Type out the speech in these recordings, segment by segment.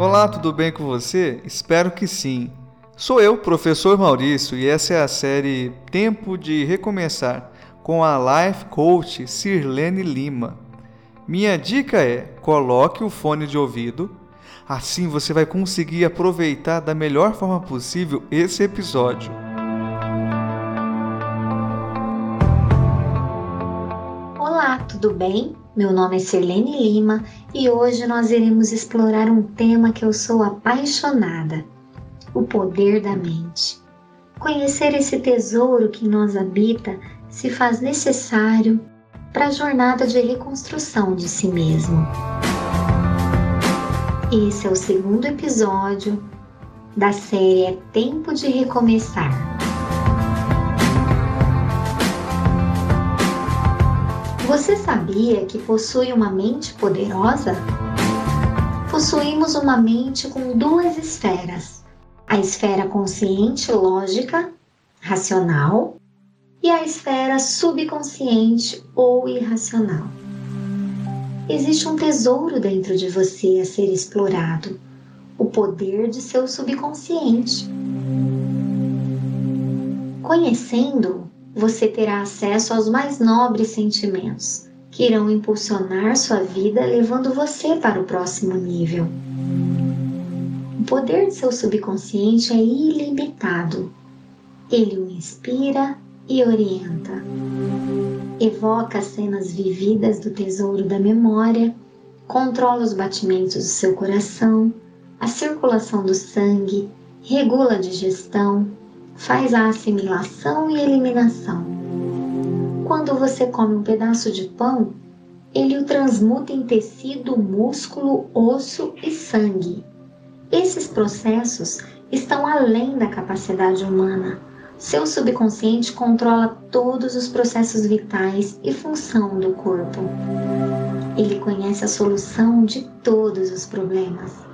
Olá, tudo bem com você? Espero que sim. Sou eu, professor Maurício, e essa é a série Tempo de Recomeçar com a Life Coach Sirlene Lima. Minha dica é: coloque o fone de ouvido, assim você vai conseguir aproveitar da melhor forma possível esse episódio. Tudo bem? Meu nome é Sirlene Lima e hoje nós iremos explorar um tema que eu sou apaixonada: o poder da mente. Conhecer esse tesouro que nós habita se faz necessário para a jornada de reconstrução de si mesmo. Esse é o segundo episódio da série É Tempo de Recomeçar. Você sabia que possui uma mente poderosa? Possuímos uma mente com duas esferas: a esfera consciente lógica, racional, e a esfera subconsciente ou irracional. Existe um tesouro dentro de você a ser explorado: o poder de seu subconsciente. Conhecendo você terá acesso aos mais nobres sentimentos, que irão impulsionar sua vida, levando você para o próximo nível. O poder de seu subconsciente é ilimitado. Ele o inspira e orienta. Evoca cenas vividas do tesouro da memória, controla os batimentos do seu coração, a circulação do sangue, regula a digestão, faz a assimilação e eliminação. Quando você come um pedaço de pão, ele o transmuta em tecido, músculo, osso e sangue. Esses processos estão além da capacidade humana. Seu subconsciente controla todos os processos vitais e função do corpo. Ele conhece a solução de todos os problemas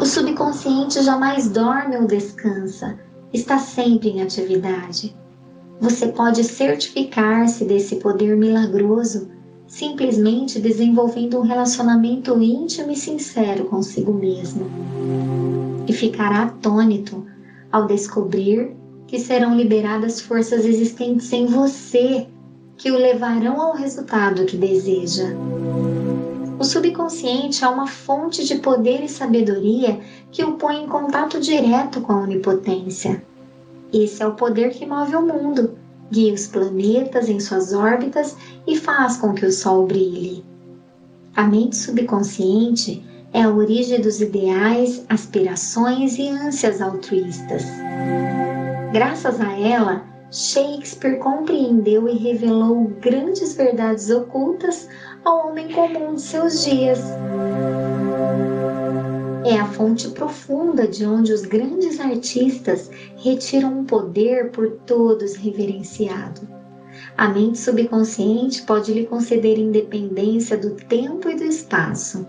o subconsciente jamais dorme ou descansa, está sempre em atividade. Você pode certificar-se desse poder milagroso simplesmente desenvolvendo um relacionamento íntimo e sincero consigo mesmo. E ficará atônito ao descobrir que serão liberadas forças existentes em você que o levarão ao resultado que deseja. O subconsciente é uma fonte de poder e sabedoria que o põe em contato direto com a onipotência. Esse é o poder que move o mundo, guia os planetas em suas órbitas e faz com que o Sol brilhe. A mente subconsciente é a origem dos ideais, aspirações e ânsias altruístas. Graças a ela, Shakespeare compreendeu e revelou grandes verdades ocultas ao homem comum de seus dias. É a fonte profunda de onde os grandes artistas retiram um poder por todos reverenciado. A mente subconsciente pode lhe conceder independência do tempo e do espaço,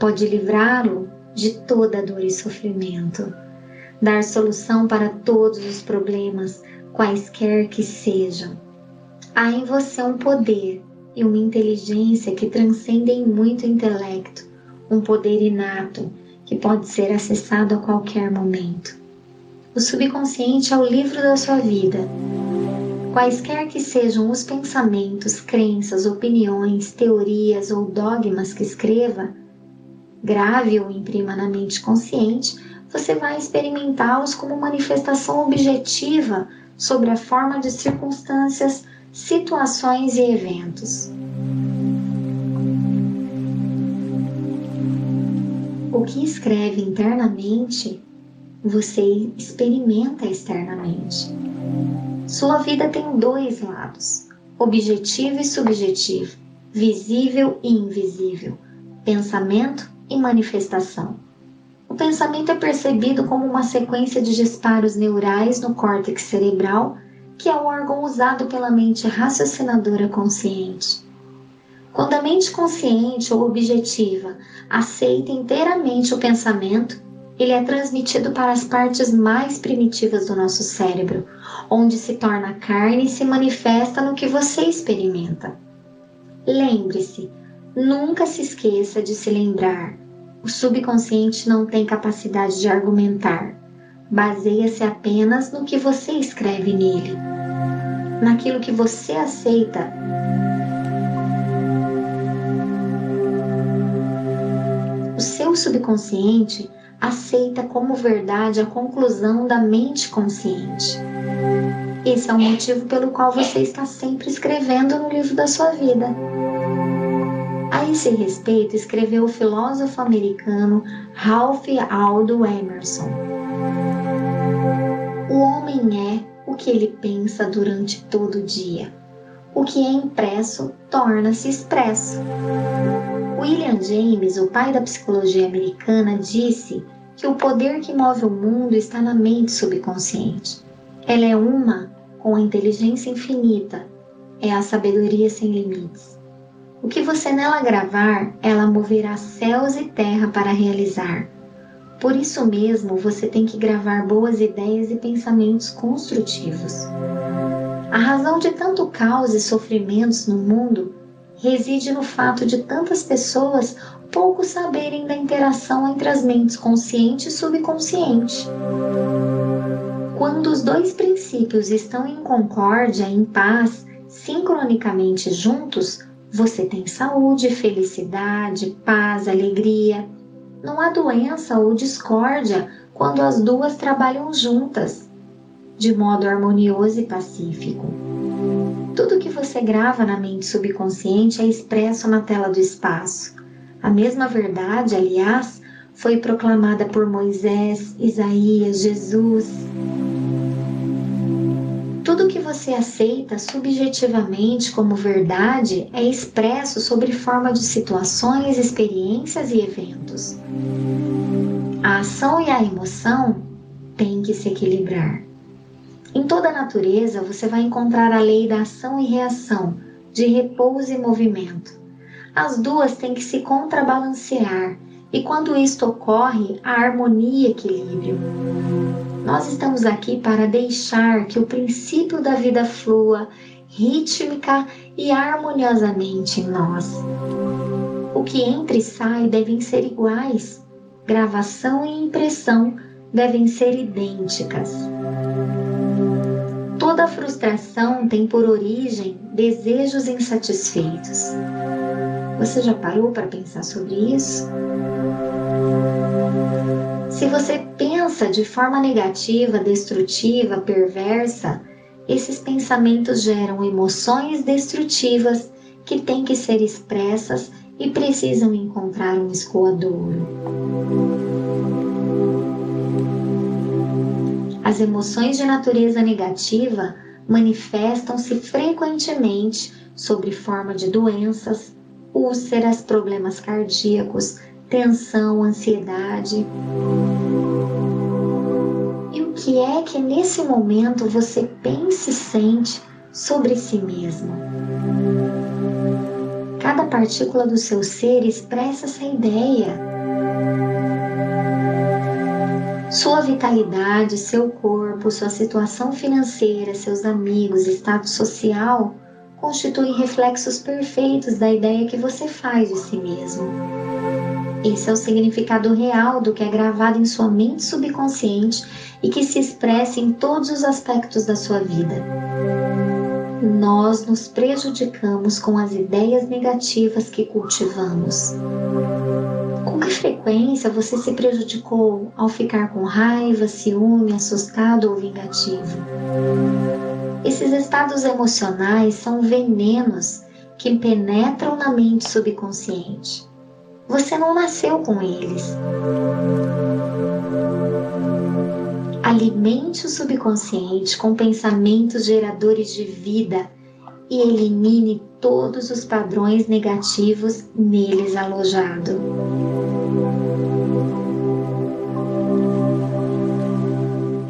pode livrá-lo de toda dor e sofrimento, dar solução para todos os problemas, quaisquer que sejam. Há em você um poder e uma inteligência que transcendem muito o intelecto, um poder inato que pode ser acessado a qualquer momento. O subconsciente é o livro da sua vida. Quaisquer que sejam os pensamentos, crenças, opiniões, teorias ou dogmas que escreva, grave ou imprima na mente consciente, você vai experimentá-los como manifestação objetiva sobre a forma de circunstâncias, situações e eventos. O que escreve internamente, você experimenta externamente. Sua vida tem dois lados: objetivo e subjetivo, visível e invisível, pensamento e manifestação. O pensamento é percebido como uma sequência de disparos neurais no córtex cerebral, que é o órgão usado pela mente raciocinadora consciente. Quando a mente consciente ou objetiva aceita inteiramente o pensamento, ele é transmitido para as partes mais primitivas do nosso cérebro, onde se torna carne e se manifesta no que você experimenta. Lembre-se, nunca se esqueça de se lembrar O subconsciente não tem capacidade de argumentar. Baseia-se apenas no que você escreve nele, naquilo que você aceita. O seu subconsciente aceita como verdade a conclusão da mente consciente. Esse é o motivo pelo qual você está sempre escrevendo no livro da sua vida. A esse respeito, escreveu o filósofo americano Ralph Aldo Emerson. O homem é o que ele pensa durante todo o dia. O que é impresso torna-se expresso. William James, o pai da psicologia americana, disse que o poder que move o mundo está na mente subconsciente. Ela é uma com a inteligência infinita, é a sabedoria sem limites. O que você nela gravar, ela moverá céus e terra para realizar. Por isso mesmo, você tem que gravar boas ideias e pensamentos construtivos. A razão de tanto caos e sofrimentos no mundo reside no fato de tantas pessoas pouco saberem da interação entre as mentes consciente e subconsciente. Quando os dois princípios estão em concórdia, em paz, sincronicamente juntos, você tem saúde, felicidade, paz, alegria. Não há doença ou discórdia quando as duas trabalham juntas, de modo harmonioso e pacífico. Tudo que você grava na mente subconsciente é expresso na tela do espaço. A mesma verdade, aliás, foi proclamada por Moisés, Isaías, Jesus. Tudo que você aceita subjetivamente como verdade é expresso sobre forma de situações, experiências e eventos. A ação e a emoção têm que se equilibrar. Em toda a natureza, você vai encontrar a lei da ação e reação, de repouso e movimento. As duas têm que se contrabalancear, e quando isto ocorre, a harmonia e equilíbrio. Nós estamos aqui para deixar que o princípio da vida flua rítmica e harmoniosamente em nós. O que entra e sai devem ser iguais, gravação e impressão devem ser idênticas. Toda frustração tem por origem desejos insatisfeitos. Você já parou para pensar sobre isso? Se você pensa de forma negativa, destrutiva, perversa, esses pensamentos geram emoções destrutivas que têm que ser expressas e precisam encontrar um escoadouro. As emoções de natureza negativa manifestam-se frequentemente sob forma de doenças, úlceras, problemas cardíacos, tensão, ansiedade. Que é que nesse momento você pensa e sente sobre si mesmo? Cada partícula do seu ser expressa essa ideia. Sua vitalidade, seu corpo, sua situação financeira, seus amigos, estado social constituem reflexos perfeitos da ideia que você faz de si mesmo. Esse é o significado real do que é gravado em sua mente subconsciente e que se expressa em todos os aspectos da sua vida. Nós nos prejudicamos com as ideias negativas que cultivamos. Com que frequência você se prejudicou ao ficar com raiva, ciúme, assustado ou vingativo? Esses estados emocionais são venenos que penetram na mente subconsciente você não nasceu com eles. Alimente o subconsciente com pensamentos geradores de vida e elimine todos os padrões negativos neles alojados.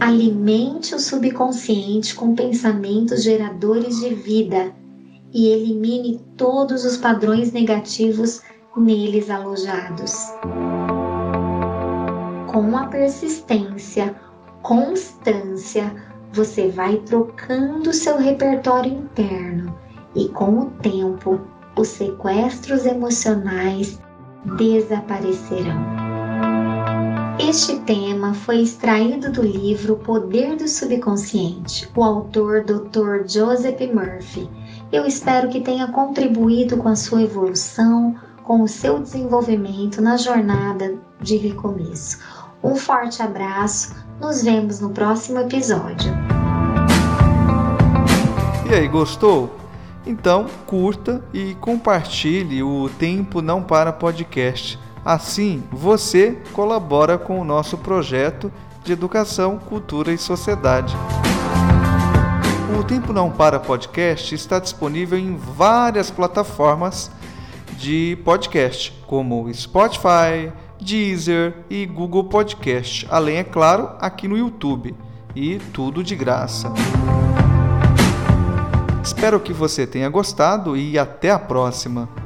Alimente o subconsciente com pensamentos geradores de vida e elimine todos os padrões negativos neles alojados. Com a persistência, constância, você vai trocando seu repertório interno e com o tempo os sequestros emocionais desaparecerão. Este tema foi extraído do livro Poder do Subconsciente, o autor Dr. Joseph Murphy. Eu espero que tenha contribuído com a sua evolução, com o seu desenvolvimento na jornada de recomeço. Um forte abraço, nos vemos no próximo episódio. E aí, gostou? Então, curta e compartilhe o Tempo Não Para podcast Assim, você colabora com o nosso projeto de educação, cultura e sociedade. O Tempo Não Para podcast está disponível em várias plataformas de podcast, como Spotify, Deezer e Google Podcast, além, é claro, aqui no YouTube. E tudo de graça. Espero que você tenha gostado e até a próxima!